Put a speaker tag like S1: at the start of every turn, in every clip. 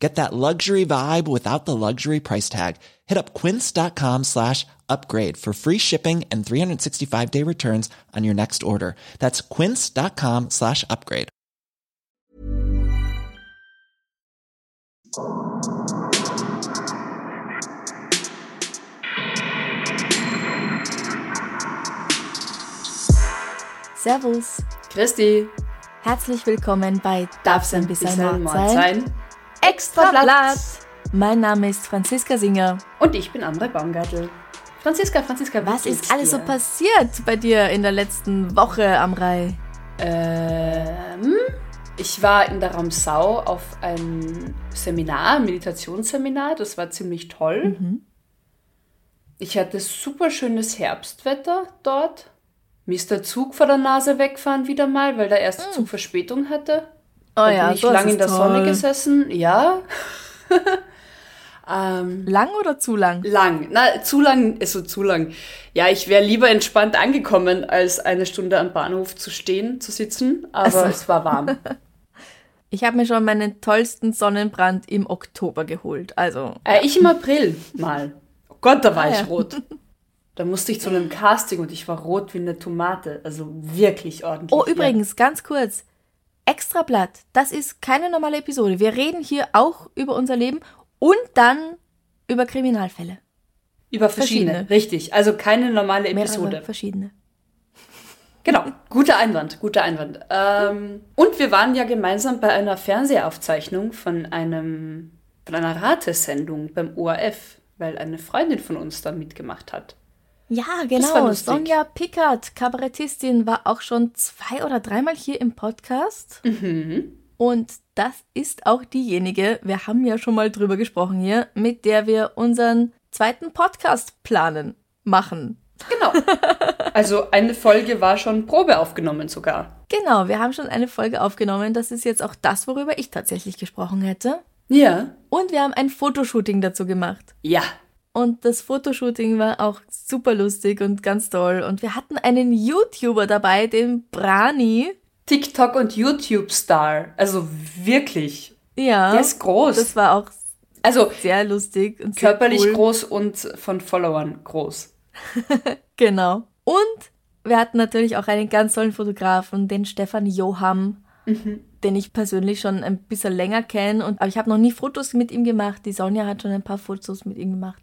S1: Get that luxury vibe without the luxury price tag. Hit up quince.com slash upgrade for free shipping and 365 day returns on your next order. That's quince.com slash upgrade.
S2: Servus.
S3: Christi.
S2: Herzlich willkommen bei
S3: Darf's ein bisschen Mord sein?
S2: Extra Blatt. Mein Name ist Franziska Singer.
S3: Und ich bin André Baumgartel. Franziska, Franziska,
S2: was ist alles dir? so passiert bei dir in der letzten Woche am Rai?
S3: Ähm, ich war in der Ramsau auf ein Seminar, ein Meditationsseminar. Das war ziemlich toll. Mhm. Ich hatte super schönes Herbstwetter dort. Mir ist der Zug vor der Nase wegfahren wieder mal, weil der erste mhm. Zug Verspätung hatte.
S2: Oh da ja,
S3: bin ich so lange in der toll. Sonne gesessen. Ja.
S2: ähm, lang oder zu lang?
S3: Lang. Na, zu lang ist so zu lang. Ja, ich wäre lieber entspannt angekommen, als eine Stunde am Bahnhof zu stehen, zu sitzen. Aber so. es war warm.
S2: Ich habe mir schon meinen tollsten Sonnenbrand im Oktober geholt. Also.
S3: Äh, ich im April mal. Oh Gott, da war ah, ich ja. rot. Da musste ich zu einem Casting und ich war rot wie eine Tomate. Also wirklich ordentlich.
S2: Oh, übrigens, ganz kurz. Extrablatt, das ist keine normale Episode. Wir reden hier auch über unser Leben und dann über Kriminalfälle.
S3: Über verschiedene, verschiedene. richtig. Also keine normale Episode.
S2: Mehrere verschiedene.
S3: Genau, guter Einwand, guter Einwand. Ähm, und wir waren ja gemeinsam bei einer Fernsehaufzeichnung von einem von einer Ratesendung beim ORF, weil eine Freundin von uns da mitgemacht hat.
S2: Ja, genau. Sonja Pickert, Kabarettistin, war auch schon zwei oder dreimal hier im Podcast.
S3: Mhm.
S2: Und das ist auch diejenige, wir haben ja schon mal drüber gesprochen hier, mit der wir unseren zweiten Podcast planen, machen.
S3: Genau. Also eine Folge war schon Probe aufgenommen sogar.
S2: Genau, wir haben schon eine Folge aufgenommen. Das ist jetzt auch das, worüber ich tatsächlich gesprochen hätte.
S3: Ja.
S2: Und wir haben ein Fotoshooting dazu gemacht.
S3: Ja,
S2: und das Fotoshooting war auch super lustig und ganz toll. Und wir hatten einen YouTuber dabei, den Brani.
S3: TikTok und YouTube-Star. Also wirklich.
S2: Ja.
S3: Der ist groß.
S2: Das war auch also, sehr lustig und
S3: körperlich
S2: cool.
S3: groß und von Followern groß.
S2: genau. Und wir hatten natürlich auch einen ganz tollen Fotografen, den Stefan Joham. Mhm den ich persönlich schon ein bisschen länger kenne. aber ich habe noch nie Fotos mit ihm gemacht. Die Sonja hat schon ein paar Fotos mit ihm gemacht.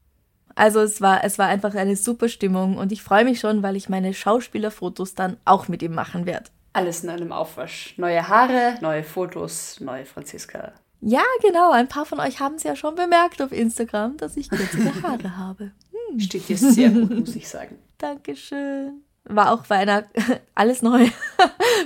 S2: Also es war, es war einfach eine super Stimmung und ich freue mich schon, weil ich meine Schauspielerfotos dann auch mit ihm machen werde.
S3: Alles in einem Aufwasch. Neue Haare, neue Fotos, neue Franziska.
S2: Ja, genau. Ein paar von euch haben es ja schon bemerkt auf Instagram, dass ich kürzere Haare habe.
S3: Hm. Steht dir sehr gut, muss ich sagen.
S2: Dankeschön. War auch bei einer, alles neu,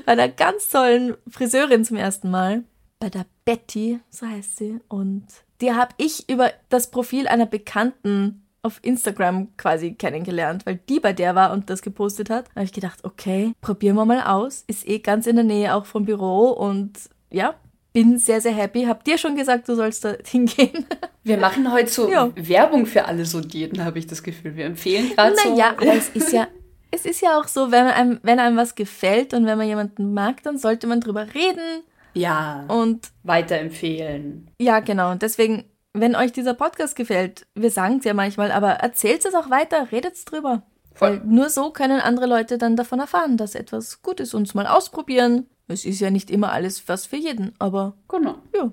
S2: bei einer ganz tollen Friseurin zum ersten Mal. Bei der Betty, so heißt sie. Und die habe ich über das Profil einer Bekannten auf Instagram quasi kennengelernt, weil die bei der war und das gepostet hat. Da habe ich gedacht, okay, probieren wir mal aus. Ist eh ganz in der Nähe auch vom Büro und ja, bin sehr, sehr happy. Hab dir schon gesagt, du sollst da hingehen.
S3: Wir machen heute so ja. Werbung für alle Sodierten, habe ich das Gefühl. Wir empfehlen gerade so.
S2: Naja, aber es ist ja, es ist ja auch so, wenn einem, wenn einem was gefällt und wenn man jemanden mag, dann sollte man drüber reden.
S3: Ja.
S2: Und
S3: weiterempfehlen.
S2: Ja, genau. Und deswegen wenn euch dieser Podcast gefällt, wir sagen es ja manchmal, aber erzählt es auch weiter, redet drüber. Voll. Weil nur so können andere Leute dann davon erfahren, dass etwas gut ist und es mal ausprobieren. Es ist ja nicht immer alles was für jeden, aber.
S3: Genau.
S2: Ja.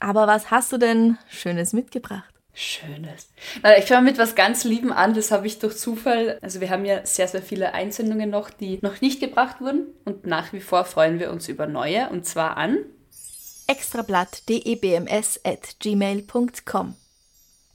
S2: Aber was hast du denn Schönes mitgebracht?
S3: Schönes. Na, ich fange mit was ganz Lieben an, das habe ich durch Zufall. Also wir haben ja sehr, sehr viele Einsendungen noch, die noch nicht gebracht wurden. Und nach wie vor freuen wir uns über neue. Und zwar an
S2: extrablatt.debms.gmail.com.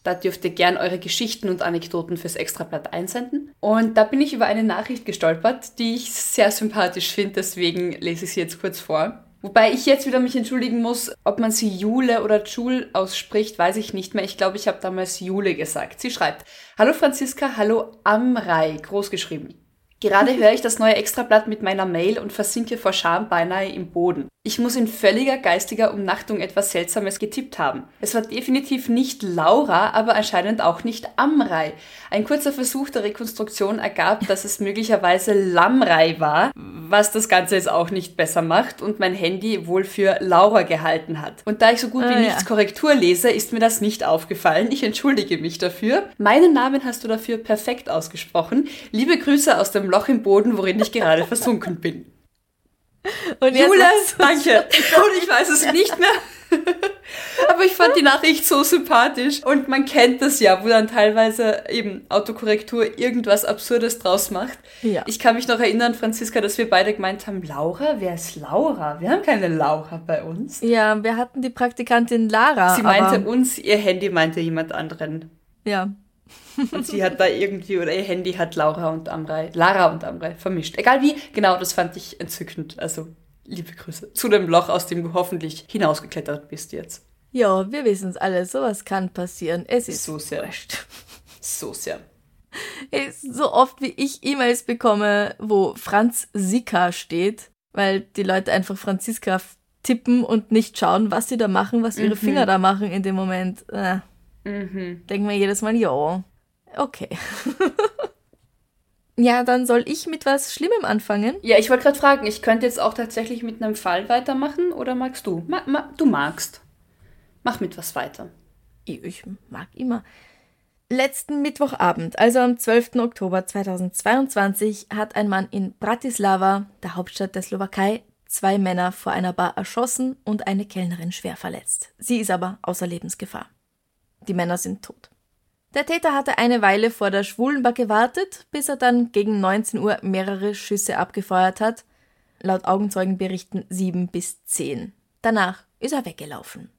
S3: Da dürft ihr gern eure Geschichten und Anekdoten fürs Extrablatt einsenden. Und da bin ich über eine Nachricht gestolpert, die ich sehr sympathisch finde, deswegen lese ich sie jetzt kurz vor. Wobei ich jetzt wieder mich entschuldigen muss, ob man sie Jule oder Jule ausspricht, weiß ich nicht mehr. Ich glaube, ich habe damals Jule gesagt. Sie schreibt, Hallo Franziska, hallo Amrei, groß geschrieben. Gerade höre ich das neue Extrablatt mit meiner Mail und versinke vor Scham beinahe im Boden. Ich muss in völliger geistiger Umnachtung etwas Seltsames getippt haben. Es war definitiv nicht Laura, aber anscheinend auch nicht Amrei. Ein kurzer Versuch der Rekonstruktion ergab, dass es möglicherweise Lamrei war, was das Ganze jetzt auch nicht besser macht und mein Handy wohl für Laura gehalten hat. Und da ich so gut wie ah, nichts ja. Korrektur lese, ist mir das nicht aufgefallen. Ich entschuldige mich dafür. Meinen Namen hast du dafür perfekt ausgesprochen. Liebe Grüße aus dem Loch im Boden, worin ich gerade versunken bin. Und Jule, danke. Und ich weiß es nicht mehr. Aber ich fand die Nachricht so sympathisch. Und man kennt das ja, wo dann teilweise eben Autokorrektur irgendwas Absurdes draus macht. Ja. Ich kann mich noch erinnern, Franziska, dass wir beide gemeint haben, Laura, wer ist Laura? Wir haben keine Laura bei uns.
S2: Ja, wir hatten die Praktikantin Lara.
S3: Sie meinte uns, ihr Handy meinte jemand anderen.
S2: Ja.
S3: Und sie hat da irgendwie, oder ihr Handy hat Laura und Amrei, Lara und Amrei vermischt. Egal wie, genau, das fand ich entzückend. Also, liebe Grüße zu dem Loch, aus dem du hoffentlich hinausgeklettert bist jetzt.
S2: Ja, wir wissen es alle, sowas kann passieren. Es ist
S3: so sehr. Wurscht. So sehr.
S2: So oft wie ich E-Mails bekomme, wo Franz Sika steht, weil die Leute einfach Franziska tippen und nicht schauen, was sie da machen, was ihre mhm. Finger da machen in dem Moment. Äh. Mhm. Denken wir jedes Mal, ja, okay. ja, dann soll ich mit was Schlimmem anfangen?
S3: Ja, ich wollte gerade fragen, ich könnte jetzt auch tatsächlich mit einem Fall weitermachen oder magst du? Ma ma du magst. Mach mit was weiter.
S2: Ich mag immer. Letzten Mittwochabend, also am 12. Oktober 2022, hat ein Mann in Bratislava, der Hauptstadt der Slowakei, zwei Männer vor einer Bar erschossen und eine Kellnerin schwer verletzt. Sie ist aber außer Lebensgefahr. Die Männer sind tot. Der Täter hatte eine Weile vor der Schwulenbar gewartet, bis er dann gegen 19 Uhr mehrere Schüsse abgefeuert hat. Laut Augenzeugenberichten sieben bis zehn. Danach ist er weggelaufen.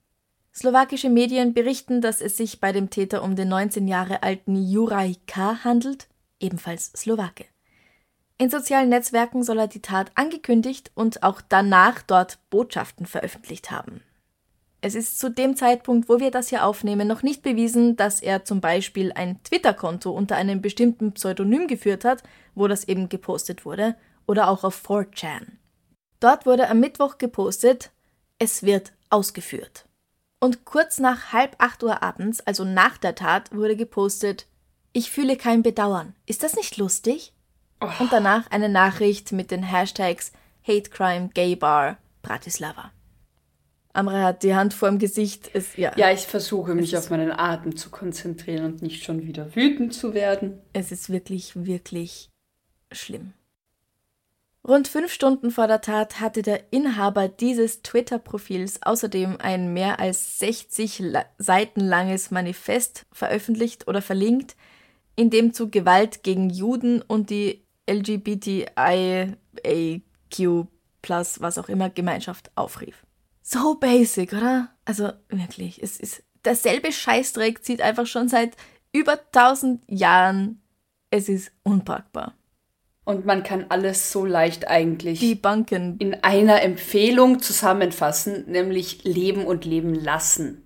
S2: Slowakische Medien berichten, dass es sich bei dem Täter um den 19 Jahre alten Juraj K. handelt, ebenfalls Slowake. In sozialen Netzwerken soll er die Tat angekündigt und auch danach dort Botschaften veröffentlicht haben. Es ist zu dem Zeitpunkt, wo wir das hier aufnehmen, noch nicht bewiesen, dass er zum Beispiel ein Twitter-Konto unter einem bestimmten Pseudonym geführt hat, wo das eben gepostet wurde, oder auch auf 4chan. Dort wurde am Mittwoch gepostet, es wird ausgeführt. Und kurz nach halb acht Uhr abends, also nach der Tat, wurde gepostet, ich fühle kein Bedauern. Ist das nicht lustig? Oh. Und danach eine Nachricht mit den Hashtags Hate Crime Gay Bar Bratislava. Amra hat die Hand vor dem Gesicht. Es, ja,
S3: ja, ich versuche mich auf meinen Atem zu konzentrieren und nicht schon wieder wütend zu werden.
S2: Es ist wirklich, wirklich schlimm. Rund fünf Stunden vor der Tat hatte der Inhaber dieses Twitter-Profils außerdem ein mehr als 60 Seiten langes Manifest veröffentlicht oder verlinkt, in dem zu Gewalt gegen Juden und die LGBTIAQ, was auch immer, Gemeinschaft aufrief so basic, oder? Also wirklich, es ist derselbe Scheißdreck zieht einfach schon seit über 1000 Jahren. Es ist unpackbar.
S3: Und man kann alles so leicht eigentlich
S2: die Banken
S3: in einer Empfehlung zusammenfassen, nämlich leben und leben lassen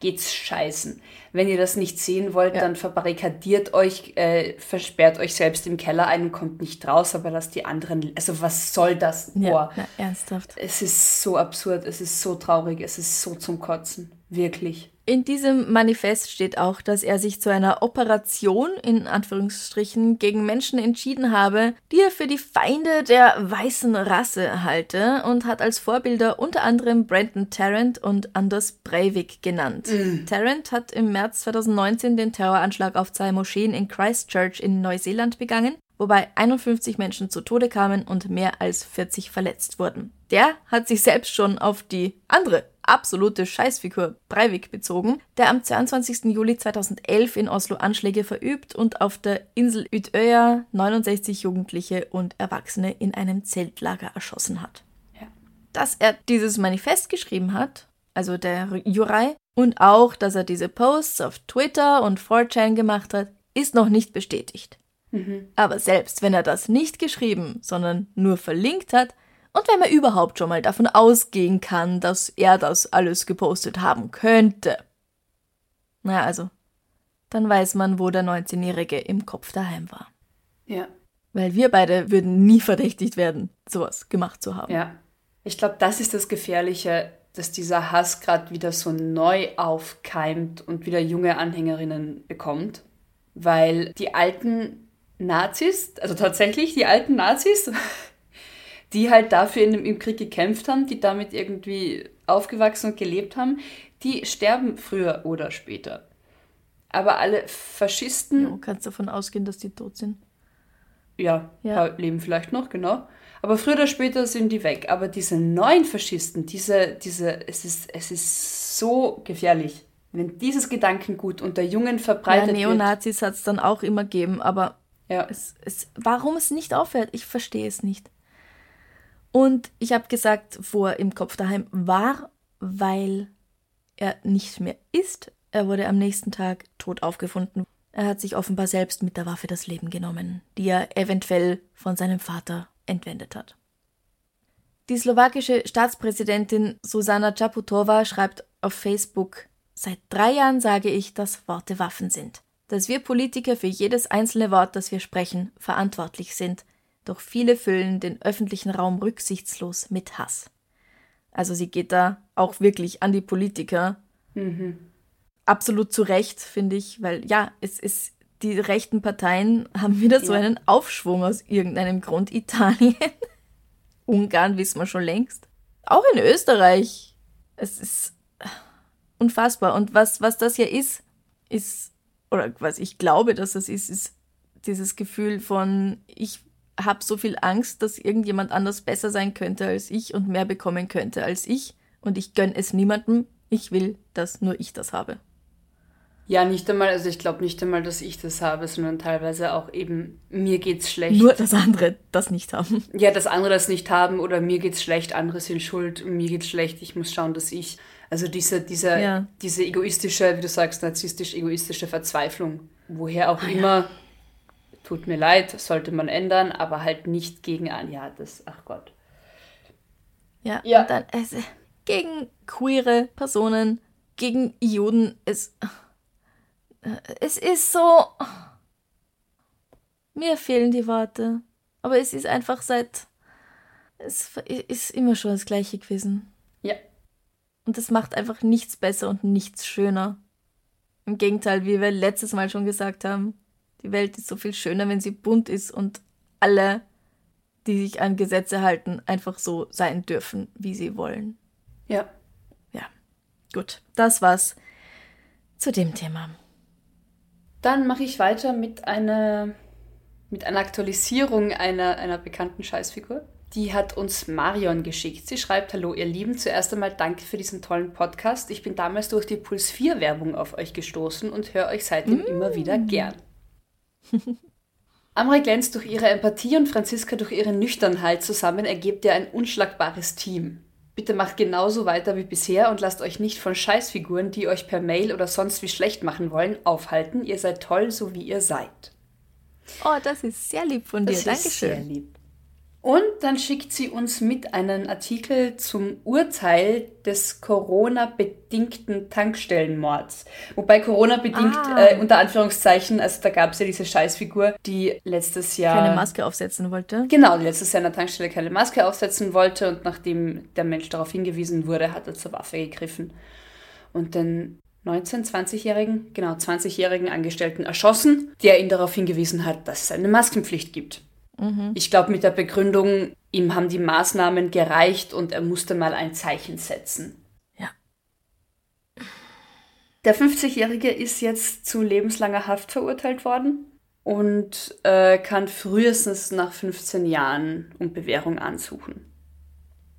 S3: geht's scheißen. Wenn ihr das nicht sehen wollt, ja. dann verbarrikadiert euch, äh, versperrt euch selbst im Keller ein und kommt nicht raus, aber lasst die anderen. Also was soll das?
S2: Ja, Boah. Na, ernsthaft.
S3: Es ist so absurd, es ist so traurig, es ist so zum Kotzen. Wirklich.
S2: In diesem Manifest steht auch, dass er sich zu einer Operation in Anführungsstrichen gegen Menschen entschieden habe, die er für die Feinde der weißen Rasse halte und hat als Vorbilder unter anderem Brandon Tarrant und Anders Breivik genannt. Mhm. Tarrant hat im März 2019 den Terroranschlag auf zwei Moscheen in Christchurch in Neuseeland begangen, wobei 51 Menschen zu Tode kamen und mehr als 40 verletzt wurden. Der hat sich selbst schon auf die andere absolute Scheißfigur Breivik bezogen, der am 22. Juli 2011 in Oslo Anschläge verübt und auf der Insel Utøya 69 Jugendliche und Erwachsene in einem Zeltlager erschossen hat. Ja. Dass er dieses Manifest geschrieben hat, also der Jurei, und auch, dass er diese Posts auf Twitter und 4chan gemacht hat, ist noch nicht bestätigt. Mhm. Aber selbst wenn er das nicht geschrieben, sondern nur verlinkt hat, und wenn man überhaupt schon mal davon ausgehen kann, dass er das alles gepostet haben könnte. Na also, dann weiß man, wo der 19-Jährige im Kopf daheim war.
S3: Ja.
S2: Weil wir beide würden nie verdächtigt werden, sowas gemacht zu haben.
S3: Ja. Ich glaube, das ist das Gefährliche, dass dieser Hass gerade wieder so neu aufkeimt und wieder junge Anhängerinnen bekommt. Weil die alten Nazis, also tatsächlich die alten Nazis, die halt dafür in im Krieg gekämpft haben, die damit irgendwie aufgewachsen und gelebt haben, die sterben früher oder später. Aber alle Faschisten.
S2: Ja, kannst davon ausgehen, dass die tot sind.
S3: Ja, ja. leben vielleicht noch, genau. Aber früher oder später sind die weg. Aber diese neuen Faschisten, diese, diese, es ist, es ist so gefährlich. Wenn dieses Gedankengut unter Jungen verbreitet
S2: ja, Neonazis hat es dann auch immer gegeben, aber ja. es, es, warum es nicht aufhört, ich verstehe es nicht. Und ich habe gesagt, wo er im Kopf daheim war, weil er nicht mehr ist. Er wurde am nächsten Tag tot aufgefunden. Er hat sich offenbar selbst mit der Waffe das Leben genommen, die er eventuell von seinem Vater entwendet hat. Die slowakische Staatspräsidentin Susana Čaputová schreibt auf Facebook Seit drei Jahren sage ich, dass Worte Waffen sind, dass wir Politiker für jedes einzelne Wort, das wir sprechen, verantwortlich sind, doch viele füllen den öffentlichen Raum rücksichtslos mit Hass. Also sie geht da auch wirklich an die Politiker. Mhm. Absolut zu Recht, finde ich, weil ja, es ist, die rechten Parteien haben wieder so einen Aufschwung aus irgendeinem Grund. Italien, Ungarn wissen wir schon längst. Auch in Österreich. Es ist unfassbar. Und was, was das hier ist, ist, oder was ich glaube, dass das ist, ist dieses Gefühl von, ich habe so viel Angst, dass irgendjemand anders besser sein könnte als ich und mehr bekommen könnte als ich. Und ich gönne es niemandem. Ich will, dass nur ich das habe.
S3: Ja, nicht einmal, also ich glaube nicht einmal, dass ich das habe, sondern teilweise auch eben, mir geht's schlecht.
S2: Nur, dass andere das nicht haben.
S3: Ja, dass andere das nicht haben oder mir geht's schlecht, andere sind schuld, mir geht's schlecht, ich muss schauen, dass ich. Also diese, diese, ja. diese egoistische, wie du sagst, narzisstisch-egoistische Verzweiflung, woher auch ah, immer. Ja tut mir leid, sollte man ändern, aber halt nicht gegen an, ja, das, ach Gott.
S2: Ja, ja. und dann es, gegen queere Personen, gegen Juden, es, es ist so, mir fehlen die Worte, aber es ist einfach seit, es ist immer schon das Gleiche gewesen. Und das macht einfach nichts besser und nichts schöner. Im Gegenteil, wie wir letztes Mal schon gesagt haben, die Welt ist so viel schöner, wenn sie bunt ist und alle, die sich an Gesetze halten, einfach so sein dürfen, wie sie wollen.
S3: Ja.
S2: Ja. Gut, das war's zu dem Thema.
S3: Dann mache ich weiter mit einer, mit einer Aktualisierung einer, einer bekannten Scheißfigur. Die hat uns Marion geschickt. Sie schreibt: Hallo, ihr Lieben. Zuerst einmal danke für diesen tollen Podcast. Ich bin damals durch die Puls 4 Werbung auf euch gestoßen und höre euch seitdem mm. immer wieder gern. Amra glänzt durch ihre Empathie und Franziska durch ihre Nüchternheit. Zusammen ergebt ihr ein unschlagbares Team. Bitte macht genauso weiter wie bisher und lasst euch nicht von Scheißfiguren, die euch per Mail oder sonst wie schlecht machen wollen, aufhalten. Ihr seid toll, so wie ihr seid.
S2: Oh, das ist sehr lieb von dir. Das Dankeschön. Ist sehr lieb.
S3: Und dann schickt sie uns mit einen Artikel zum Urteil des Corona-bedingten Tankstellenmords. Wobei Corona-bedingt ah. äh, unter Anführungszeichen, also da gab es ja diese Scheißfigur, die letztes Jahr...
S2: Keine Maske aufsetzen wollte.
S3: Genau, die letztes Jahr an der Tankstelle keine Maske aufsetzen wollte und nachdem der Mensch darauf hingewiesen wurde, hat er zur Waffe gegriffen und den 19-, 20-jährigen, genau 20-jährigen Angestellten erschossen, der ihn darauf hingewiesen hat, dass es eine Maskenpflicht gibt. Mhm. Ich glaube mit der Begründung, ihm haben die Maßnahmen gereicht und er musste mal ein Zeichen setzen.
S2: Ja.
S3: Der 50-Jährige ist jetzt zu lebenslanger Haft verurteilt worden und äh, kann frühestens nach 15 Jahren um Bewährung ansuchen.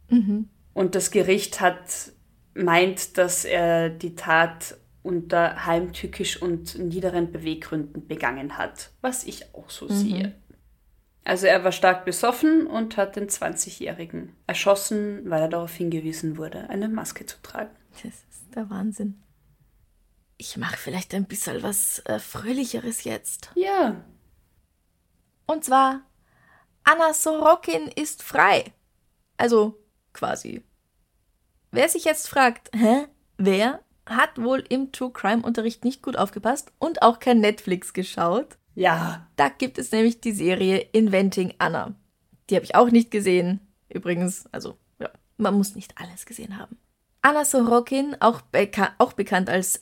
S3: Mhm. Und das Gericht hat meint, dass er die Tat unter heimtückisch und niederen Beweggründen begangen hat, was ich auch so mhm. sehe. Also er war stark besoffen und hat den 20-Jährigen erschossen, weil er darauf hingewiesen wurde, eine Maske zu tragen.
S2: Das ist der Wahnsinn. Ich mache vielleicht ein bisschen was äh, Fröhlicheres jetzt.
S3: Ja.
S2: Und zwar, Anna Sorokin ist frei. Also quasi. Wer sich jetzt fragt, hä, wer hat wohl im True Crime Unterricht nicht gut aufgepasst und auch kein Netflix geschaut?
S3: Ja.
S2: Da gibt es nämlich die Serie Inventing Anna. Die habe ich auch nicht gesehen. Übrigens, also ja, man muss nicht alles gesehen haben. Anna Sorokin, auch, beka auch bekannt als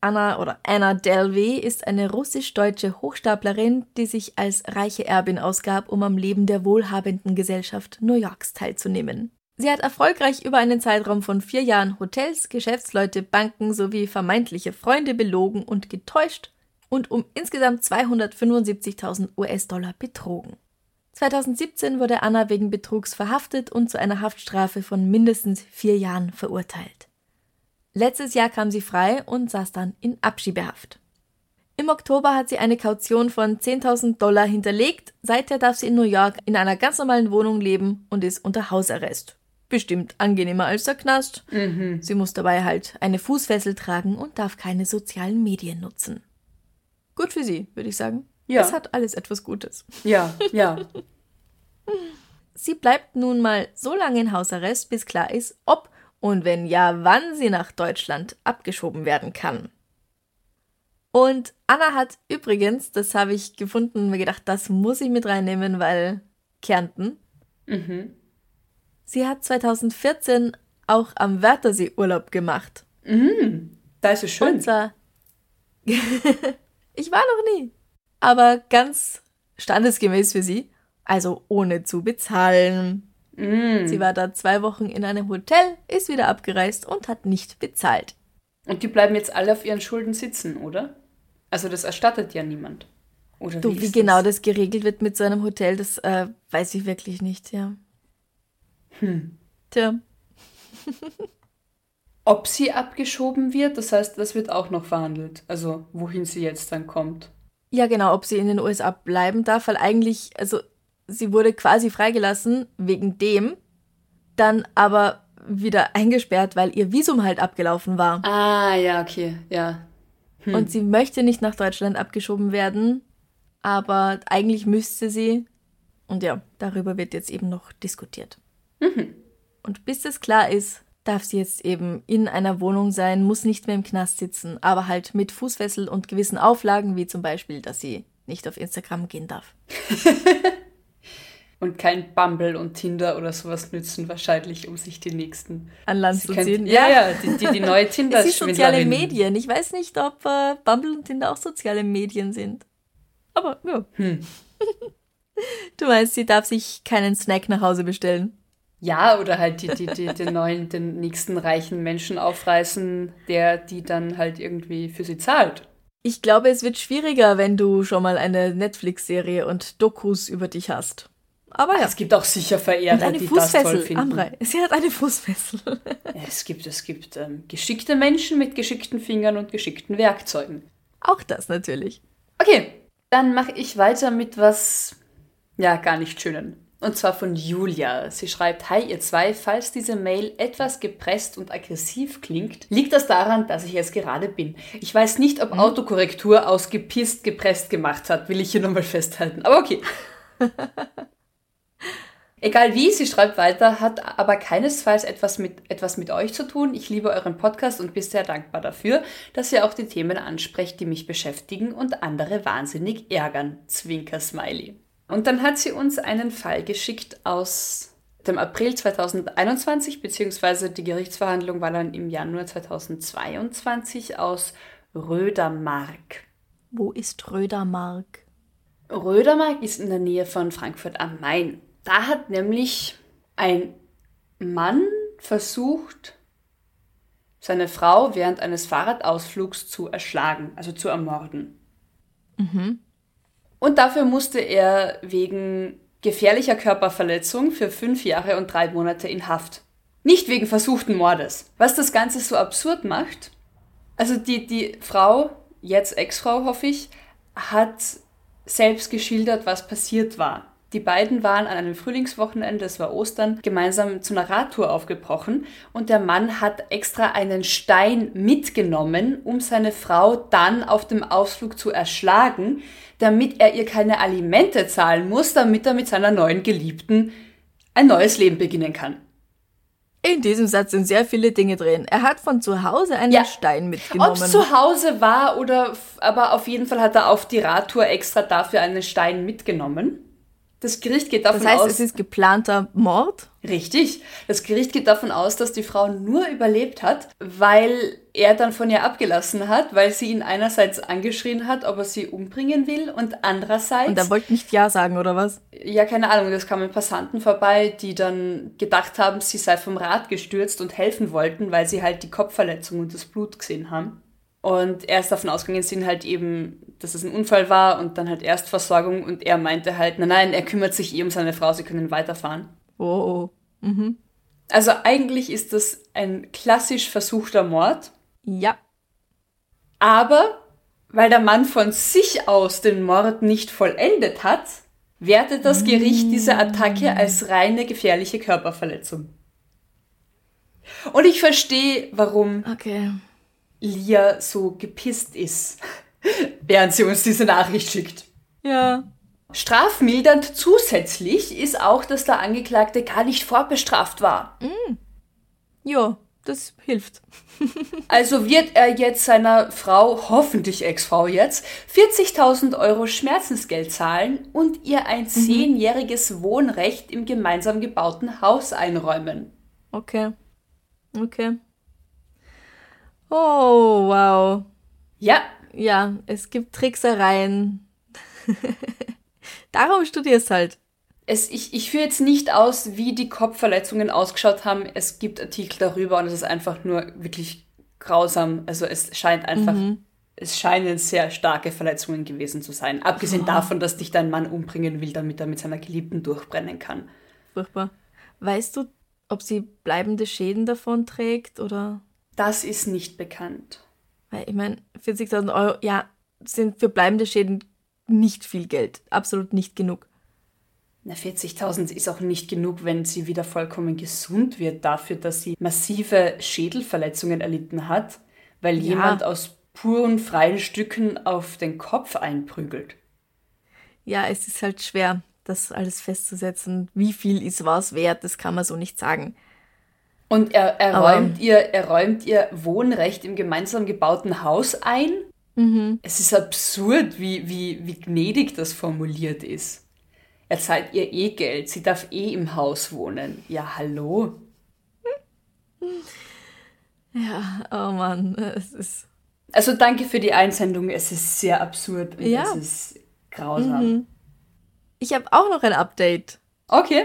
S2: Anna oder Anna Delvey, ist eine russisch-deutsche Hochstaplerin, die sich als reiche Erbin ausgab, um am Leben der wohlhabenden Gesellschaft New Yorks teilzunehmen. Sie hat erfolgreich über einen Zeitraum von vier Jahren Hotels, Geschäftsleute, Banken sowie vermeintliche Freunde belogen und getäuscht und um insgesamt 275.000 US-Dollar betrogen. 2017 wurde Anna wegen Betrugs verhaftet und zu einer Haftstrafe von mindestens vier Jahren verurteilt. Letztes Jahr kam sie frei und saß dann in Abschiebehaft. Im Oktober hat sie eine Kaution von 10.000 Dollar hinterlegt. Seither darf sie in New York in einer ganz normalen Wohnung leben und ist unter Hausarrest. Bestimmt angenehmer als der Knast.
S3: Mhm.
S2: Sie muss dabei halt eine Fußfessel tragen und darf keine sozialen Medien nutzen. Gut für sie, würde ich sagen.
S3: Ja.
S2: Es hat alles etwas Gutes.
S3: Ja, ja.
S2: Sie bleibt nun mal so lange in Hausarrest, bis klar ist, ob und wenn ja, wann sie nach Deutschland abgeschoben werden kann. Und Anna hat übrigens, das habe ich gefunden und mir gedacht, das muss ich mit reinnehmen, weil Kärnten.
S3: Mhm.
S2: Sie hat 2014 auch am Wörthersee Urlaub gemacht.
S3: Da ist es schön.
S2: Und zwar. ich war noch nie. Aber ganz standesgemäß für sie. Also ohne zu bezahlen.
S3: Mm.
S2: Sie war da zwei Wochen in einem Hotel, ist wieder abgereist und hat nicht bezahlt.
S3: Und die bleiben jetzt alle auf ihren Schulden sitzen, oder? Also das erstattet ja niemand. Oder
S2: Du,
S3: wie,
S2: wie genau
S3: das?
S2: das geregelt wird mit so einem Hotel, das äh, weiß ich wirklich nicht, ja.
S3: Hm.
S2: Tja,
S3: Ob sie abgeschoben wird, das heißt, das wird auch noch verhandelt. Also wohin sie jetzt dann kommt.
S2: ja genau, ob sie in den USA bleiben darf, weil eigentlich, also sie wurde quasi freigelassen wegen dem, dann aber wieder eingesperrt, weil ihr Visum halt abgelaufen war.
S3: Ah, ja, okay, ja.
S2: Und sie möchte nicht nach Deutschland abgeschoben werden, aber eigentlich müsste sie. Und ja, darüber wird jetzt eben noch diskutiert. Und bis das klar ist, darf sie jetzt eben in einer Wohnung sein, muss nicht mehr im Knast sitzen, aber halt mit Fußfessel und gewissen Auflagen, wie zum Beispiel, dass sie nicht auf Instagram gehen darf.
S3: Und kein Bumble und Tinder oder sowas nützen wahrscheinlich, um sich die nächsten
S2: An Land
S3: Sie
S2: zu
S3: kennt-
S2: ziehen.
S3: Ja, ja, die, die, die neue tinder
S2: Es sind soziale Medien. Ich weiß nicht, ob äh, Bumble und Tinder auch soziale Medien sind. Aber ja.
S3: Hm.
S2: Du meinst, sie darf sich keinen Snack nach Hause bestellen.
S3: Ja, oder halt die, die, die, den neuen, den nächsten reichen Menschen aufreißen, der die dann halt irgendwie für sie zahlt.
S2: Ich glaube, es wird schwieriger, wenn du schon mal eine Netflix-Serie und Dokus über dich hast. Aber ja.
S3: Es gibt auch sicher Verehrer, die das toll
S2: Fußfessel,
S3: finden.
S2: Amrei. Sie hat eine Fußfessel.
S3: Es gibt, es gibt ähm, geschickte Menschen mit geschickten Fingern und geschickten Werkzeugen.
S2: Auch das natürlich.
S3: Okay, dann mache ich weiter mit was, ja, gar nicht schönen. Und zwar von Julia. Sie schreibt, Hi ihr zwei, falls diese Mail etwas gepresst und aggressiv klingt, liegt das daran, dass ich es gerade bin. Ich weiß nicht, ob Autokorrektur aus gepisst gepresst gemacht hat, will ich hier nochmal festhalten. Aber okay. Egal wie, sie schreibt weiter, hat aber keinesfalls etwas mit, etwas mit euch zu tun. Ich liebe euren Podcast und bin sehr dankbar dafür, dass ihr auch die Themen ansprecht, die mich beschäftigen und andere wahnsinnig ärgern. Zwinker Smiley. Und dann hat sie uns einen Fall geschickt aus dem April 2021, beziehungsweise die Gerichtsverhandlung war dann im Januar 2022 aus Rödermark.
S2: Wo ist Rödermark?
S3: Rödermark ist in der Nähe von Frankfurt am Main. Da hat nämlich ein Mann versucht, seine Frau während eines Fahrradausflugs zu erschlagen, also zu ermorden. Und dafür musste er wegen gefährlicher Körperverletzung für fünf Jahre und drei Monate in Haft. Nicht wegen versuchten Mordes. Was das Ganze so absurd macht, also die, die Frau, jetzt Ex-Frau hoffe ich, hat selbst geschildert, was passiert war. Die beiden waren an einem Frühlingswochenende, es war Ostern, gemeinsam zu einer Radtour aufgebrochen und der Mann hat extra einen Stein mitgenommen, um seine Frau dann auf dem Ausflug zu erschlagen, damit er ihr keine Alimente zahlen muss, damit er mit seiner neuen Geliebten ein neues Leben beginnen kann.
S2: In diesem Satz sind sehr viele Dinge drin. Er hat von zu Hause einen
S3: Ja.
S2: Stein
S3: Ob
S2: mitgenommen.
S3: es zu Hause war oder, aber auf jeden Fall hat er auf die Radtour extra dafür einen Stein mitgenommen. Das Gericht geht davon
S2: das heißt,
S3: aus,
S2: es ist geplanter Mord.
S3: richtig. Das Gericht geht davon aus, dass die Frau nur überlebt hat, weil er dann von ihr abgelassen hat, weil sie ihn einerseits angeschrien hat, ob er sie umbringen will und andererseits
S2: Und er wollte nicht Ja sagen, oder was?
S3: Ja, keine Ahnung, es kamen Passanten vorbei, die dann gedacht haben, sie sei vom Rad gestürzt und helfen wollten, weil sie halt die Kopfverletzung und das Blut gesehen haben. Und er ist davon ausgegangen, sind halt eben, dass es ein Unfall war und dann halt Erstversorgung und er meinte halt, nein, nein, er kümmert sich eh um seine Frau, sie können weiterfahren.
S2: Oh, oh.
S3: Also eigentlich ist das ein klassisch versuchter Mord,
S2: Ja.
S3: aber weil der Mann von sich aus den Mord nicht vollendet hat, wertet das Gericht diese Attacke als reine gefährliche Körperverletzung. Und ich verstehe, warum
S2: Okay.
S3: Lia so gepisst ist, während sie uns diese Nachricht schickt.
S2: Ja.
S3: Strafmildernd zusätzlich ist auch, dass der Angeklagte gar nicht vorbestraft war.
S2: Ja, das hilft.
S3: Also wird er jetzt seiner Frau, hoffentlich Ex-Frau jetzt, 40.000 Euro Schmerzensgeld zahlen und ihr ein zehnjähriges Wohnrecht im gemeinsam gebauten Haus einräumen.
S2: Okay. Okay. Oh, wow.
S3: Ja,
S2: Ja, es gibt Tricksereien. Darum studierst halt.
S3: es, ich, ich führe jetzt nicht aus, wie die Kopfverletzungen ausgeschaut haben. Es gibt Artikel darüber und es ist einfach nur wirklich grausam. Also es scheint einfach, es scheinen sehr starke Verletzungen gewesen zu sein. Abgesehen davon, dass dich dein Mann umbringen will, damit er mit seiner Geliebten durchbrennen kann.
S2: Furchtbar. Weißt du, ob sie bleibende Schäden davon trägt oder?
S3: Das ist nicht bekannt.
S2: Weil ich meine, 40.000 Euro, ja, sind für bleibende Schäden nicht viel Geld. Absolut nicht genug.
S3: Na, 40.000 ist auch nicht genug, wenn sie wieder vollkommen gesund wird, dafür, dass sie massive Schädelverletzungen erlitten hat, weil
S2: Ja.
S3: jemand aus puren freien Stücken auf den Kopf einprügelt.
S2: Ja, es ist halt schwer, das alles festzusetzen. Wie viel ist was wert, das kann man so nicht sagen.
S3: Und er, er, räumt ihr, er räumt ihr Wohnrecht im gemeinsam gebauten Haus ein. Es ist absurd, wie, wie, wie gnädig das formuliert ist. Er zahlt ihr eh Geld, sie darf eh im Haus wohnen. Ja, hallo?
S2: Ja, oh Mann, es ist.
S3: Also danke für die Einsendung. Es ist sehr absurd und
S2: Ja.
S3: es ist grausam.
S2: Ich habe auch noch ein Update.
S3: Okay.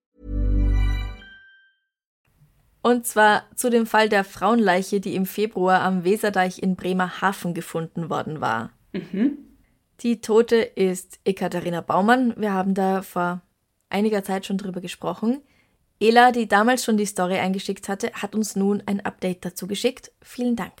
S2: Und zwar zu dem Fall der Frauenleiche, die im Februar am Weserdeich in Bremerhaven gefunden worden war. Die Tote ist Ekaterina Baumann. Wir haben da vor einiger Zeit schon drüber gesprochen. Ela, die damals schon die Story eingeschickt hatte, hat uns nun ein Update dazu geschickt. Vielen Dank.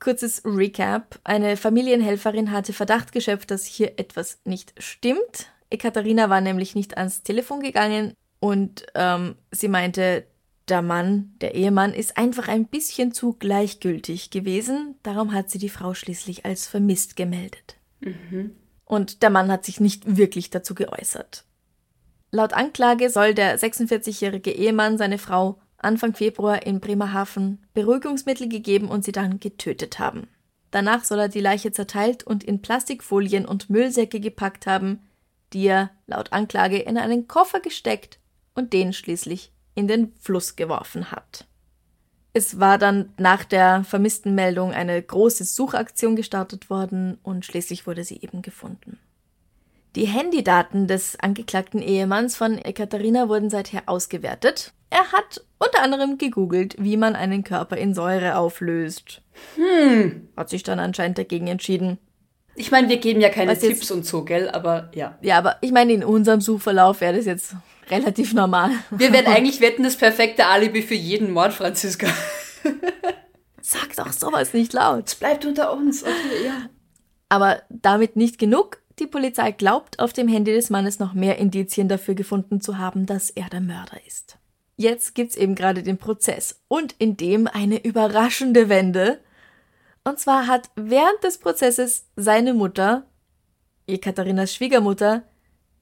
S2: Kurzes Recap. Eine Familienhelferin hatte Verdacht geschöpft, dass hier etwas nicht stimmt. Ekaterina war nämlich nicht ans Telefon gegangen und ähm, sie meinte, der Mann, der Ehemann, ist einfach ein bisschen zu gleichgültig gewesen. Darum hat sie die Frau schließlich als vermisst gemeldet. Und der Mann hat sich nicht wirklich dazu geäußert. Laut Anklage soll der 46-jährige Ehemann seine Frau Anfang Februar in Bremerhaven Beruhigungsmittel gegeben und sie dann getötet haben. Danach soll er die Leiche zerteilt und in Plastikfolien und Müllsäcke gepackt haben, die er laut Anklage in einen Koffer gesteckt und den schließlich in den Fluss geworfen hat. Es war dann nach der vermissten Meldung eine große Suchaktion gestartet worden und schließlich wurde sie eben gefunden. Die Handydaten des angeklagten Ehemanns von Ekaterina wurden seither ausgewertet. Er hat unter anderem gegoogelt, wie man einen Körper in Säure auflöst. Hm. Hat sich dann anscheinend dagegen entschieden.
S3: Ich meine, wir geben ja keine
S2: Was jetzt-
S3: Tipps und so, gell? Aber ja.
S2: Ja, aber ich meine, in unserem Suchverlauf wäre das jetzt relativ normal.
S3: Wir werden eigentlich wetten, das perfekte Alibi für jeden Mord, Franziska.
S2: Sag doch sowas nicht laut.
S3: Es bleibt unter uns. Okay, ja.
S2: Aber damit nicht genug. Die Polizei glaubt, auf dem Handy des Mannes noch mehr Indizien dafür gefunden zu haben, dass er der Mörder ist. Jetzt gibt's eben gerade den Prozess und in dem eine überraschende Wende. Und zwar hat während des Prozesses seine Mutter, Ekaterinas Schwiegermutter,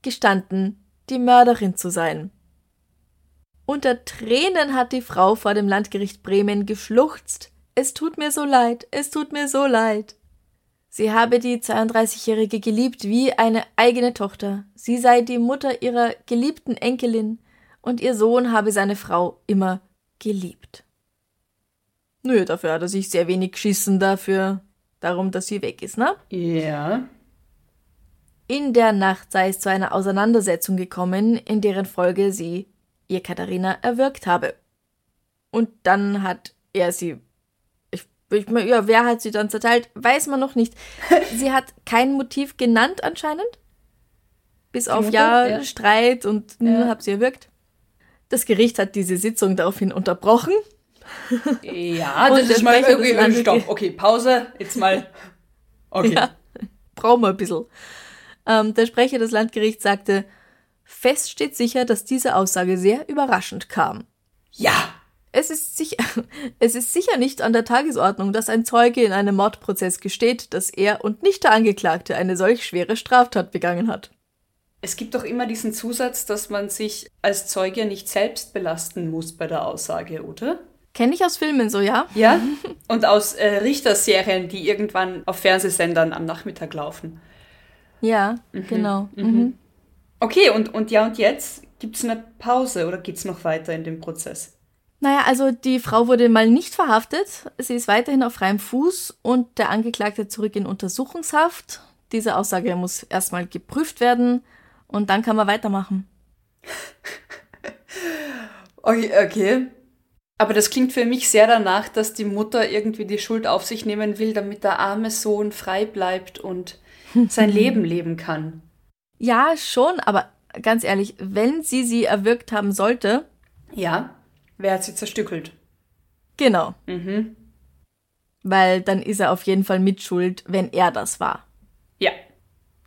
S2: gestanden, die Mörderin zu sein. Unter Tränen hat die Frau vor dem Landgericht Bremen geschluchzt. Es tut mir so leid, es tut mir so leid. Sie habe die 32-Jährige geliebt wie eine eigene Tochter. Sie sei die Mutter ihrer geliebten Enkelin und ihr Sohn habe seine Frau immer geliebt. Nö, dafür hat er sich sehr wenig geschissen dafür, darum, dass sie weg ist, ne?
S3: Ja.
S2: In der Nacht sei es zu einer Auseinandersetzung gekommen, in deren Folge sie ihr Katharina erwürgt habe. Und dann hat er sie. Ich, ich, ja, wer hat sie dann zerteilt? Weiß man noch nicht. Sie hat kein Motiv genannt anscheinend. Bis auf ja,
S3: Ja.
S2: Streit und ja. Hab sie erwürgt. Das Gericht hat diese Sitzung daraufhin unterbrochen.
S3: Ja, das ist mal.
S2: Landes-
S3: stopp. Okay, Pause. Jetzt mal. Okay.
S2: Ja, brauchen wir ein bisschen. Ähm, der Sprecher des Landgerichts sagte, fest steht sicher, dass diese Aussage sehr überraschend kam.
S3: Ja.
S2: Es ist, sicher, es ist sicher nicht an der Tagesordnung, dass ein Zeuge in einem Mordprozess gesteht, dass er und nicht der Angeklagte eine solch schwere Straftat begangen hat.
S3: Es gibt doch immer diesen Zusatz, dass man sich als Zeuge nicht selbst belasten muss bei der Aussage, oder?
S2: Kenne ich aus Filmen so, ja?
S3: Ja. Und aus äh, Richterserien, die irgendwann auf Fernsehsendern am Nachmittag laufen.
S2: Ja, genau. Mhm.
S3: Okay, und, und ja, und jetzt? Gibt es eine Pause oder geht's noch weiter in dem Prozess?
S2: Naja, also die Frau wurde mal nicht verhaftet. Sie ist weiterhin auf freiem Fuß und der Angeklagte zurück in Untersuchungshaft. Diese Aussage muss erstmal geprüft werden und dann kann man weitermachen.
S3: Okay, okay. Aber das klingt für mich sehr danach, dass die Mutter irgendwie die Schuld auf sich nehmen will, damit der arme Sohn frei bleibt und sein Leben leben kann.
S2: Ja, schon, aber ganz ehrlich, wenn sie sie erwürgt haben sollte,
S3: Ja, wer hat sie zerstückelt?
S2: genau.
S3: Mhm.
S2: Weil dann ist er auf jeden Fall mitschuld, wenn er das war,
S3: Ja,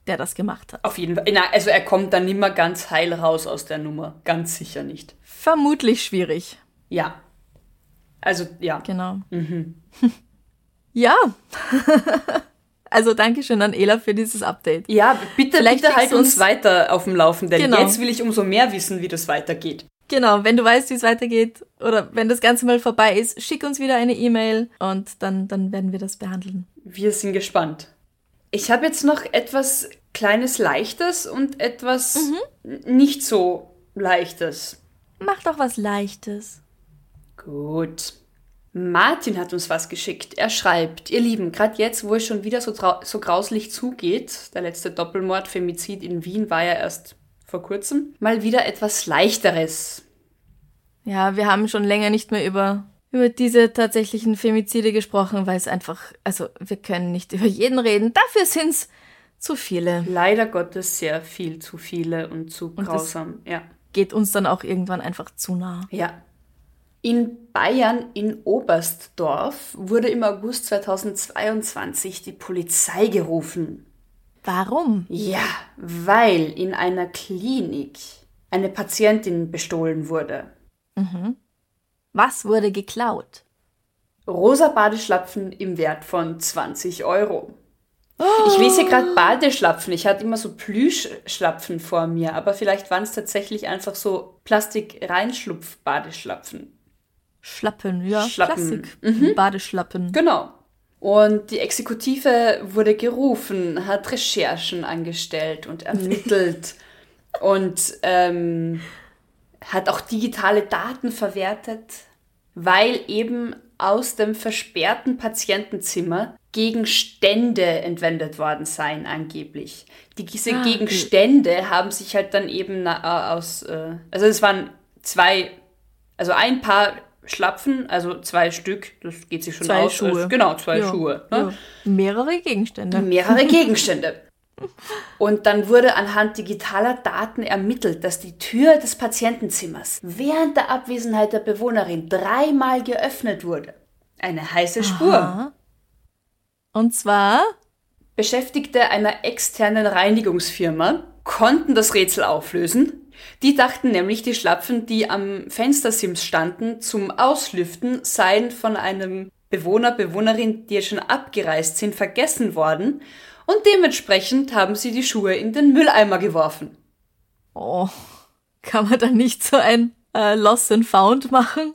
S2: der das gemacht hat.
S3: auf jeden Fall. Na, also er kommt dann nimmer ganz heil raus aus der Nummer. Ganz sicher nicht.
S2: Vermutlich schwierig.
S3: Ja. Also, ja.
S2: Genau. ja. also Dankeschön an Ela für dieses Update.
S3: Ja, bitte,
S2: Vielleicht
S3: bitte halt uns
S2: uns-
S3: weiter auf dem Laufenden.
S2: Genau.
S3: Jetzt will ich umso mehr wissen, wie das weitergeht.
S2: Genau, wenn du weißt, wie es weitergeht oder wenn das Ganze mal vorbei ist, schick uns wieder eine E-Mail und dann, dann werden wir das behandeln.
S3: Wir sind gespannt. Ich habe jetzt noch etwas kleines Leichtes und etwas n- nicht so Leichtes.
S2: Mach doch was Leichtes.
S3: Gut. Martin hat uns was geschickt. Er schreibt, ihr Lieben, gerade jetzt, wo es schon wieder so, so grauslich zugeht, der letzte Doppelmord, Femizid in Wien war ja erst vor kurzem, mal wieder etwas Leichteres.
S2: Ja, wir haben schon länger nicht mehr über, über diese tatsächlichen Femizide gesprochen, weil es einfach, also wir können nicht über jeden reden. Dafür sind's zu viele.
S3: Leider Gottes sehr viel zu viele und zu grausam. Ja.
S2: Geht uns dann auch irgendwann einfach zu nah.
S3: Ja. In Bayern in Oberstdorf wurde im August 2022 die Polizei gerufen.
S2: Warum?
S3: Ja, weil in einer Klinik eine Patientin bestohlen wurde.
S2: Was wurde geklaut?
S3: Rosa Badeschlapfen im Wert von 20 Euro. Ich lese hier gerade Badeschlapfen. Ich hatte immer so Plüschschlapfen vor mir, aber vielleicht waren es tatsächlich einfach so Plastik-Reinschlupf-Badeschlapfen.
S2: Schlappen, ja.
S3: Schlappen.
S2: Klassik. Badeschlappen.
S3: Genau. Und die Exekutive wurde gerufen, hat Recherchen angestellt und ermittelt und ähm, hat auch digitale Daten verwertet, weil eben aus dem versperrten Patientenzimmer Gegenstände entwendet worden seien, angeblich. Die, diese
S2: Ah,
S3: Gegenstände haben sich halt dann eben äh, aus, äh, also es waren zwei, also ein Paar Schlapfen, also zwei Stück, das geht sich schon
S2: Zwei
S3: aus.
S2: Schuhe.
S3: Als, genau, zwei
S2: Ja,
S3: Schuhe. Ne?
S2: Ja. Mehrere Gegenstände.
S3: mehrere Gegenstände. Und dann wurde anhand digitaler Daten ermittelt, dass die Tür des Patientenzimmers während der Abwesenheit der Bewohnerin dreimal geöffnet wurde. Eine heiße Spur.
S2: Aha. Und zwar,
S3: Beschäftigte einer externen Reinigungsfirma konnten das Rätsel auflösen. Die dachten nämlich, die Schlapfen, die am Fenstersims standen, zum Auslüften, seien von einem Bewohner, Bewohnerin, die jetzt schon abgereist sind, vergessen worden. Und dementsprechend haben sie die Schuhe in den Mülleimer geworfen.
S2: oh, kann man da nicht so ein äh, Lost and Found machen?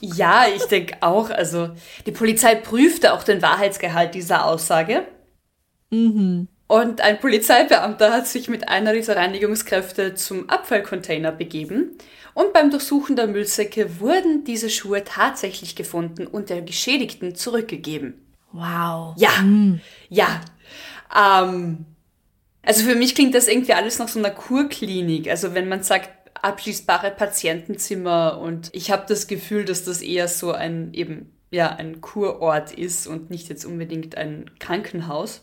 S3: Ja, ich denke auch. Also die Polizei prüfte auch den Wahrheitsgehalt dieser Aussage. Und ein Polizeibeamter hat sich mit einer dieser Reinigungskräfte zum Abfallcontainer begeben. Und beim Durchsuchen der Müllsäcke wurden diese Schuhe tatsächlich gefunden und der Geschädigten zurückgegeben.
S2: Wow.
S3: Ja, ja. Ähm, also für mich klingt das irgendwie alles nach so einer Kurklinik. Also wenn man sagt, abschließbare Patientenzimmer und ich habe das Gefühl, dass das eher so ein eben ja ein Kurort ist und nicht jetzt unbedingt ein Krankenhaus.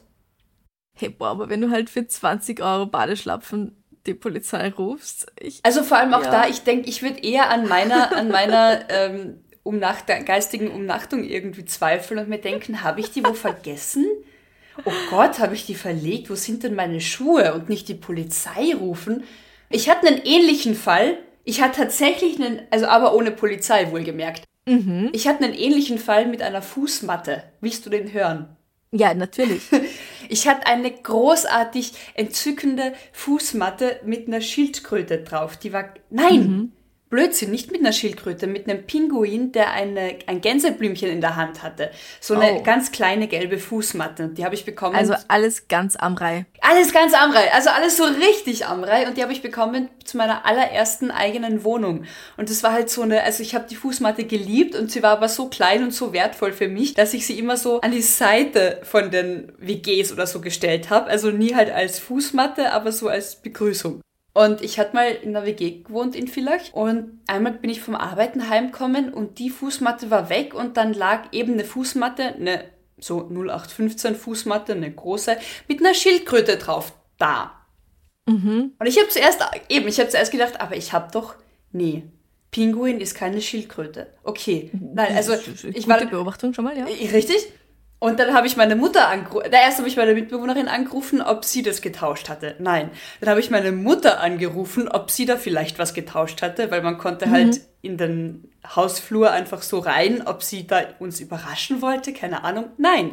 S2: Hey, boah, aber wenn du halt für 20 Euro Badeschlapfen die Polizei rufst, ich.
S3: Also vor allem auch
S2: Ja.
S3: da, ich denke, ich würde eher an meiner an meiner ähm, Umnacht geistigen Umnachtung irgendwie zweifeln und mir denken, habe ich die wo vergessen? Oh Gott, habe ich die verlegt? Wo sind denn meine Schuhe? Und nicht die Polizei rufen. Ich hatte einen ähnlichen Fall. Ich hatte tatsächlich einen, also aber ohne Polizei wohlgemerkt. Ich hatte einen ähnlichen Fall mit einer Fußmatte. Willst du den hören?
S2: Ja, natürlich.
S3: Ich hatte eine großartig entzückende Fußmatte mit einer Schildkröte drauf. Die war. Nein! Blödsinn, nicht mit einer Schildkröte, mit einem Pinguin, der eine, ein Gänseblümchen in der Hand hatte. So eine
S2: Oh.
S3: ganz kleine gelbe Fußmatte. Die habe ich bekommen.
S2: Also alles ganz am Rei.
S3: alles ganz Amrei, also alles so richtig Amrei und die habe ich bekommen zu meiner allerersten eigenen Wohnung. Und das war halt so eine, also ich habe die Fußmatte geliebt und sie war aber so klein und so wertvoll für mich, dass ich sie immer so an die Seite von den WGs oder so gestellt habe. Also nie halt als Fußmatte, aber so als Begrüßung. Und ich hatte mal in einer WG gewohnt in Villach und einmal bin ich vom Arbeiten heimgekommen und die Fußmatte war weg und dann lag eben eine Fußmatte, eine so 0815 Fußmatte, eine große, mit einer Schildkröte drauf da. Und ich habe zuerst, eben, ich habe zuerst gedacht, aber ich habe doch, nee, Pinguin ist keine Schildkröte. Okay, nein, also ich war,
S2: Beobachtung schon mal, ja?
S3: Richtig? Und dann habe ich meine Mutter angerufen. Erst habe ich meine Mitbewohnerin angerufen, ob sie das getauscht hatte. Nein. Dann habe ich meine Mutter angerufen, ob sie da vielleicht was getauscht hatte, weil man konnte halt in den Hausflur einfach so rein, ob sie da uns überraschen wollte, keine Ahnung. Nein.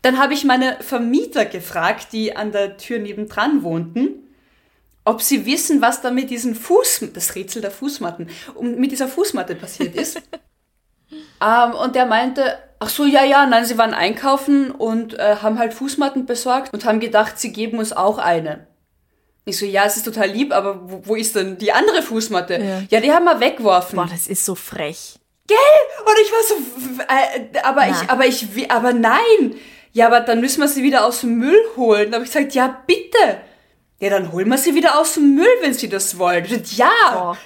S3: Dann habe ich meine Vermieter gefragt, die an der Tür nebendran wohnten, ob sie wissen, was da mit diesen Fuß, das Rätsel der Fußmatten, um, mit dieser Fußmatte passiert ist. Ähm, und der meinte, ach so, ja, ja, nein, sie waren einkaufen und äh, haben halt Fußmatten besorgt und haben gedacht, sie geben uns auch eine. Ich so, ja, es ist total lieb, aber wo, wo ist denn die andere Fußmatte?
S2: Ja.
S3: Ja, die haben wir weggeworfen.
S2: Boah, das ist so frech.
S3: Und ich war so, äh, aber
S2: Na.
S3: ich, aber ich, aber nein. Ja, aber dann müssen wir sie wieder aus dem Müll holen. Da habe ich gesagt, ja, bitte. Ja, dann holen wir sie wieder aus dem Müll, wenn sie das wollen. Ja,
S2: Boah,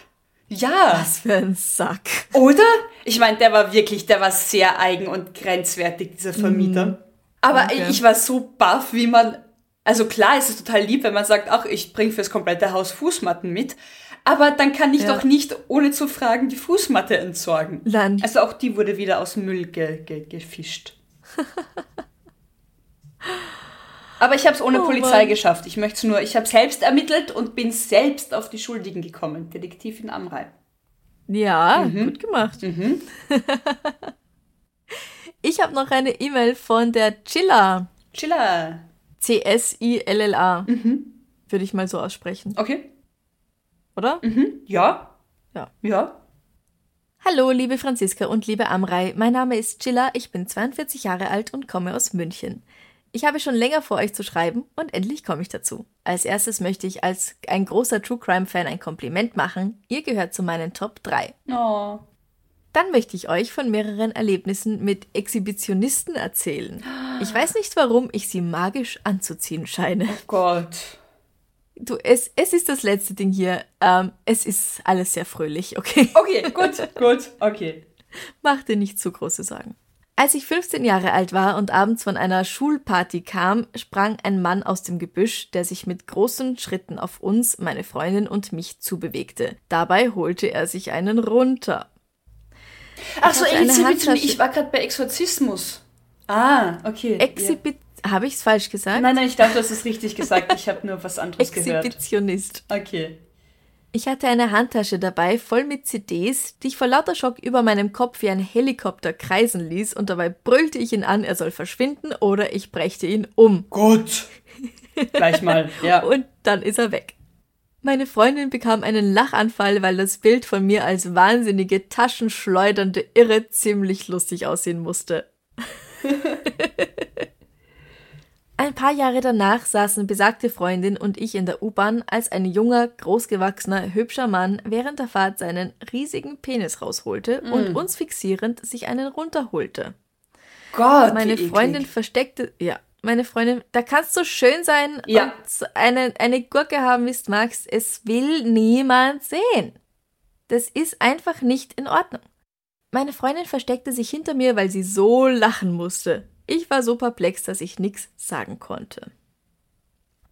S3: ja.
S2: was für ein Sack.
S3: Oder? Ich meine, der war wirklich, der war sehr eigen und grenzwertig, dieser Vermieter. Aber
S2: Okay.
S3: ich war so baff, wie man. Also klar, es ist total lieb, wenn man sagt, ach, ich bringe fürs komplette Haus Fußmatten mit. Aber dann kann ich
S2: Ja.
S3: doch nicht, ohne zu fragen, die Fußmatte entsorgen.
S2: Nein.
S3: Also auch die wurde wieder aus Müll ge ge gefischt. Aber ich habe es ohne
S2: Oh
S3: Polizei
S2: Mann.
S3: geschafft. Ich möchte nur, ich habe selbst ermittelt und bin selbst auf die Schuldigen gekommen. Detektivin Amrei.
S2: Ja,
S3: Mhm.
S2: gut gemacht. ich habe noch eine E-Mail von der Chilla.
S3: Chilla.
S2: C-S-I-L-L-A.
S3: Mhm.
S2: Würde ich mal so aussprechen,
S3: Okay.
S2: oder?
S3: Ja.
S2: Ja.
S3: Ja.
S2: Hallo, liebe Franziska und liebe Amrei. Mein Name ist Chilla, ich bin 42 Jahre alt und komme aus München. Ich habe schon länger vor, euch zu schreiben und endlich komme ich dazu. Als erstes möchte ich als ein großer True Crime Fan ein Kompliment machen. Ihr gehört zu meinen Top 3.
S3: Oh.
S2: Dann möchte ich euch von mehreren Erlebnissen mit Exhibitionisten erzählen. Ich weiß nicht, warum ich sie magisch anzuziehen scheine.
S3: Gott.
S2: Du, es, es ist das letzte Ding hier. Ähm, es ist alles sehr fröhlich, okay?
S3: Okay, gut, gut, okay.
S2: Mach dir nicht zu große Sorgen. Als ich 15 Jahre alt war und abends von einer Schulparty kam, sprang ein Mann aus dem Gebüsch, der sich mit großen Schritten auf uns, meine Freundin und mich zubewegte. Dabei holte er sich einen runter.
S3: Ach so, Exhibition. Ich war gerade bei Exorzismus. Ah, okay.
S2: Exhibit. Habe ich es falsch gesagt?
S3: Nein, nein, ich dachte, du hast es richtig gesagt. Ich habe nur was anderes gehört.
S2: Exhibitionist.
S3: Okay.
S2: Ich hatte eine Handtasche dabei, voll mit CDs, die ich vor lauter Schock über meinem Kopf wie ein Helikopter kreisen ließ und dabei brüllte ich ihn an, er soll verschwinden oder ich brächte ihn um.
S3: Gut. Gleich mal, ja.
S2: Und dann ist er weg. Meine Freundin bekam einen Lachanfall, weil das Bild von mir als wahnsinnige, taschenschleudernde Irre ziemlich lustig aussehen musste. Ein paar Jahre danach saßen besagte Freundin und ich in der U-Bahn, als ein junger, großgewachsener, hübscher Mann während der Fahrt seinen riesigen Penis rausholte und uns fixierend sich einen runterholte.
S3: Gott,
S2: Meine
S3: wie eklig.
S2: Freundin versteckte, ja, meine Freundin, da kannst du schön sein
S3: Ja.
S2: und eine, eine Gurke haben, wie du magst. Es will niemand sehen. Das ist einfach nicht in Ordnung. Meine Freundin versteckte sich hinter mir, weil sie so lachen musste. Ich war so perplex, dass ich nichts sagen konnte.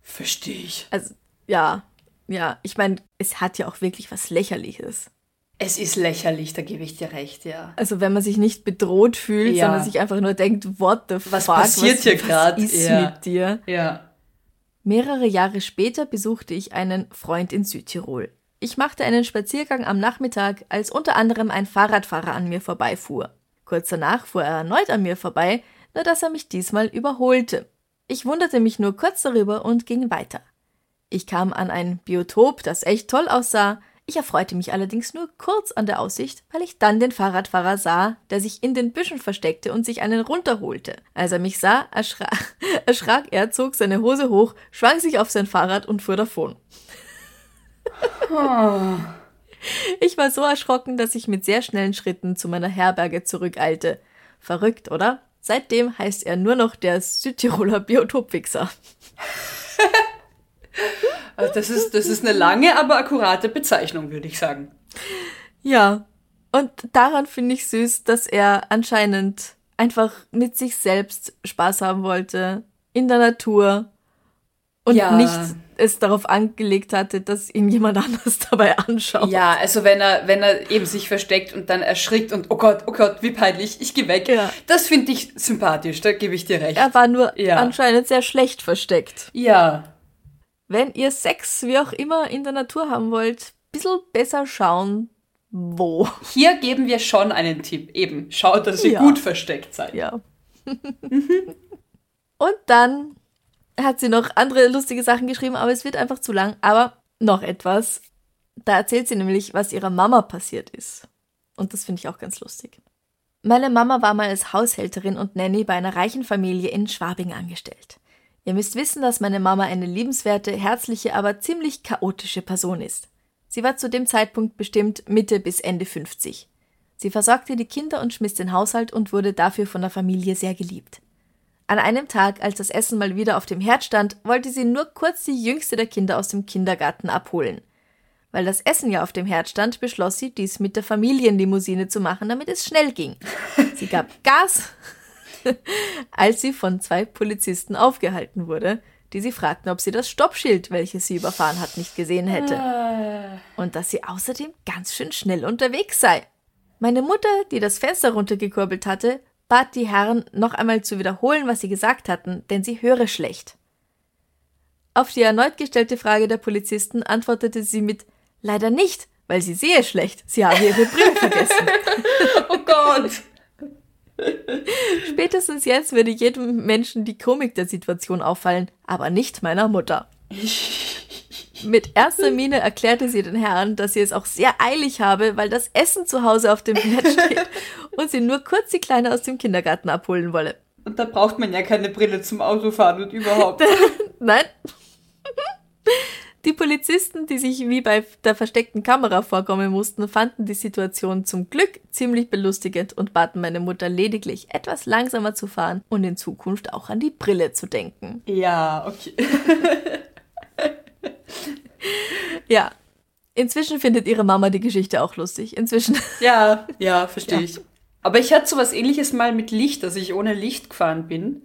S3: Verstehe ich.
S2: Also, ja, ja, ich meine, es hat ja auch wirklich was Lächerliches.
S3: Es ist lächerlich, da gebe ich dir recht, ja.
S2: Also, wenn man sich nicht bedroht fühlt,
S3: Ja.
S2: sondern sich einfach nur denkt, what the
S3: Was
S2: fuck,
S3: passiert hier
S2: was
S3: grad?
S2: ist
S3: Ja.
S2: mit dir?
S3: Ja.
S2: Mehrere Jahre später besuchte ich einen Freund in Südtirol. Ich machte einen Spaziergang am Nachmittag, als unter anderem ein Fahrradfahrer an mir vorbeifuhr. Kurz danach fuhr er erneut an mir vorbei, nur dass er mich diesmal überholte. Ich wunderte mich nur kurz darüber und ging weiter. Ich kam an ein Biotop, das echt toll aussah. Ich erfreute mich allerdings nur kurz an der Aussicht, weil ich dann den Fahrradfahrer sah, der sich in den Büschen versteckte und sich einen runterholte. Als er mich sah, erschra erschrak er, zog seine Hose hoch, schwang sich auf sein Fahrrad und fuhr davon. Ich war so erschrocken, dass ich mit sehr schnellen Schritten zu meiner Herberge zurückeilte. Verrückt, oder? Seitdem heißt er nur noch der Südtiroler Biotopwichser.
S3: Also das, ist, das ist eine lange, aber akkurate Bezeichnung, würde ich sagen.
S2: Ja, und daran finde ich süß, dass er anscheinend einfach mit sich selbst Spaß haben wollte, in der Natur und
S3: Ja.
S2: nicht es darauf angelegt hatte, dass ihn jemand anders dabei anschaut.
S3: Ja, also wenn er, wenn er eben sich versteckt und dann erschrickt und oh Gott, oh Gott, wie peinlich, ich gehe weg.
S2: Ja.
S3: Das finde ich sympathisch, da gebe ich dir recht.
S2: Er war nur
S3: Ja.
S2: anscheinend sehr schlecht versteckt.
S3: ja.
S2: Wenn ihr Sex, wie auch immer, in der Natur haben wollt, bisschen besser schauen, wo.
S3: Hier geben wir schon einen Tipp. Eben, schaut, dass ihr
S2: Ja.
S3: gut versteckt seid.
S2: Ja. Und dann hat sie noch andere lustige Sachen geschrieben, aber es wird einfach zu lang. Aber noch etwas. Da erzählt sie nämlich, was ihrer Mama passiert ist. Und das finde ich auch ganz lustig. Meine Mama war mal als Haushälterin und Nanny bei einer reichen Familie in Schwabing angestellt. Ihr müsst wissen, dass meine Mama eine liebenswerte, herzliche, aber ziemlich chaotische Person ist. Sie war zu dem Zeitpunkt bestimmt Mitte bis Ende 50. Sie versorgte die Kinder und schmiss den Haushalt und wurde dafür von der Familie sehr geliebt. An einem Tag, als das Essen mal wieder auf dem Herd stand, wollte sie nur kurz die jüngste der Kinder aus dem Kindergarten abholen. Weil das Essen ja auf dem Herd stand, beschloss sie, dies mit der Familienlimousine zu machen, damit es schnell ging. Sie gab Gas, als sie von zwei Polizisten aufgehalten wurde, die sie fragten, ob sie das Stoppschild, welches sie überfahren hat, nicht gesehen hätte. Und dass sie außerdem ganz schön schnell unterwegs sei. Meine Mutter, die das Fenster runtergekurbelt hatte, bat die Herren, noch einmal zu wiederholen, was sie gesagt hatten, denn sie höre schlecht. Auf die erneut gestellte Frage der Polizisten antwortete sie mit Leider nicht, weil sie sehe schlecht. Sie habe ihre Brille vergessen.
S3: Oh Gott.
S2: Spätestens jetzt würde jedem Menschen die Komik der Situation auffallen, aber nicht meiner Mutter. Mit erster Miene erklärte sie den Herren, dass sie es auch sehr eilig habe, weil das Essen zu Hause auf dem Herd steht und sie nur kurz die Kleine aus dem Kindergarten abholen wolle.
S3: Und da braucht man ja keine Brille zum Autofahren und überhaupt.
S2: Nein. Die Polizisten, die sich wie bei der versteckten Kamera vorkommen mussten, fanden die Situation zum Glück ziemlich belustigend und baten meine Mutter lediglich, etwas langsamer zu fahren und in Zukunft auch an die Brille zu denken.
S3: Ja, okay.
S2: Ja. Inzwischen findet ihre Mama die Geschichte auch lustig. Inzwischen.
S3: Ja, ja, verstehe
S2: Ja.
S3: ich. Aber ich hatte sowas ähnliches mal mit Licht, dass ich ohne Licht gefahren bin.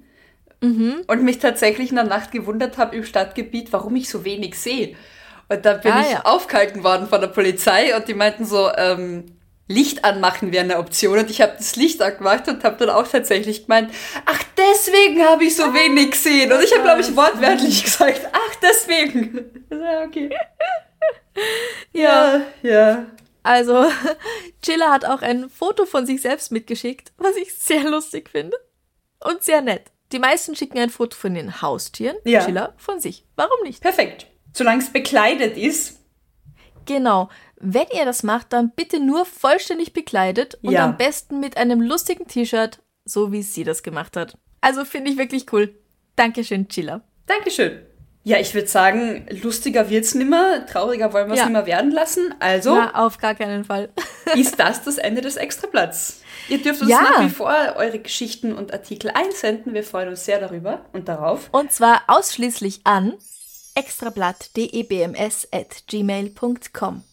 S2: Mhm.
S3: Und mich tatsächlich in der Nacht gewundert habe im Stadtgebiet, warum ich so wenig sehe. Und da bin
S2: Ah,
S3: ich
S2: ja.
S3: aufgehalten worden von der Polizei und die meinten so, ähm, Licht anmachen wäre eine Option. Und ich habe das Licht angemacht und habe dann auch tatsächlich gemeint, ach, deswegen habe ich so wenig gesehen. Und ich habe, glaube ich, wortwörtlich gesagt, ach, deswegen. Ja, okay. Ja, ja.
S2: Also, Chilla hat auch ein Foto von sich selbst mitgeschickt, was ich sehr lustig finde. Und sehr nett. Die meisten schicken ein Foto von den Haustieren,
S3: Ja.
S2: Chilla von sich. Warum nicht?
S3: Perfekt. Solange es bekleidet ist.
S2: Genau. Wenn ihr das macht, dann bitte nur vollständig bekleidet und
S3: Ja.
S2: am besten mit einem lustigen T-Shirt, so wie sie das gemacht hat. Also finde ich wirklich cool. Dankeschön, Chilla.
S3: Dankeschön. Ja, ich würde sagen, lustiger wird's nimmer, trauriger wollen wir es
S2: Ja.
S3: nimmer werden lassen. Also
S2: Na, auf gar keinen Fall.
S3: ist das das Ende des Extrablatts. Ihr dürft uns
S2: Ja.
S3: nach wie vor eure Geschichten und Artikel einsenden. Wir freuen uns sehr darüber und darauf.
S2: Und zwar ausschließlich an extrablatt.debms.gmail.com.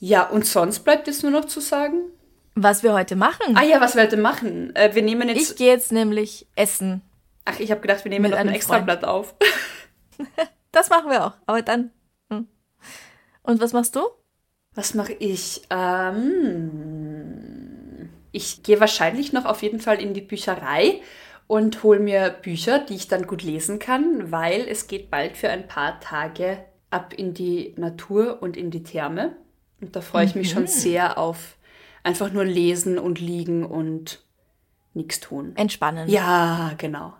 S3: Ja, und sonst bleibt jetzt nur noch zu sagen.
S2: Was wir heute machen.
S3: Ah ja, was wir heute machen? Äh, wir nehmen
S2: ich
S3: jetzt.
S2: gehe jetzt nämlich essen.
S3: ach, ich habe gedacht, wir nehmen noch ein Extrablatt auf.
S2: Das machen wir auch, aber dann. hm. Und was machst du?
S3: Was mache ich? Ähm, ich gehe wahrscheinlich noch auf jeden Fall in die Bücherei und hole mir Bücher, die ich dann gut lesen kann, weil es geht bald für ein paar Tage ab in die Natur und in die Therme. Und da freue ich mich schon sehr auf einfach nur lesen und liegen und nichts tun.
S2: Entspannen.
S3: Ja, genau.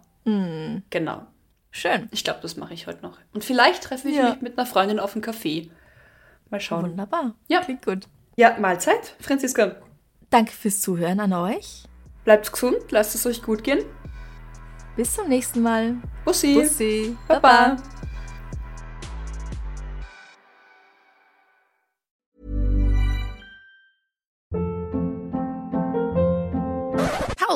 S3: Genau.
S2: Schön.
S3: Ich glaube, das mache ich heute noch. Und vielleicht treffe ich
S2: Ja.
S3: mich mit einer Freundin auf einen Café. Mal schauen.
S2: Wunderbar.
S3: Ja.
S2: Klingt gut.
S3: Ja, Mahlzeit, Franziska.
S2: Danke fürs Zuhören an euch.
S3: Bleibt gesund, lasst es euch gut gehen.
S2: Bis zum nächsten Mal.
S3: Bussi.
S2: Bussi.
S3: Baba.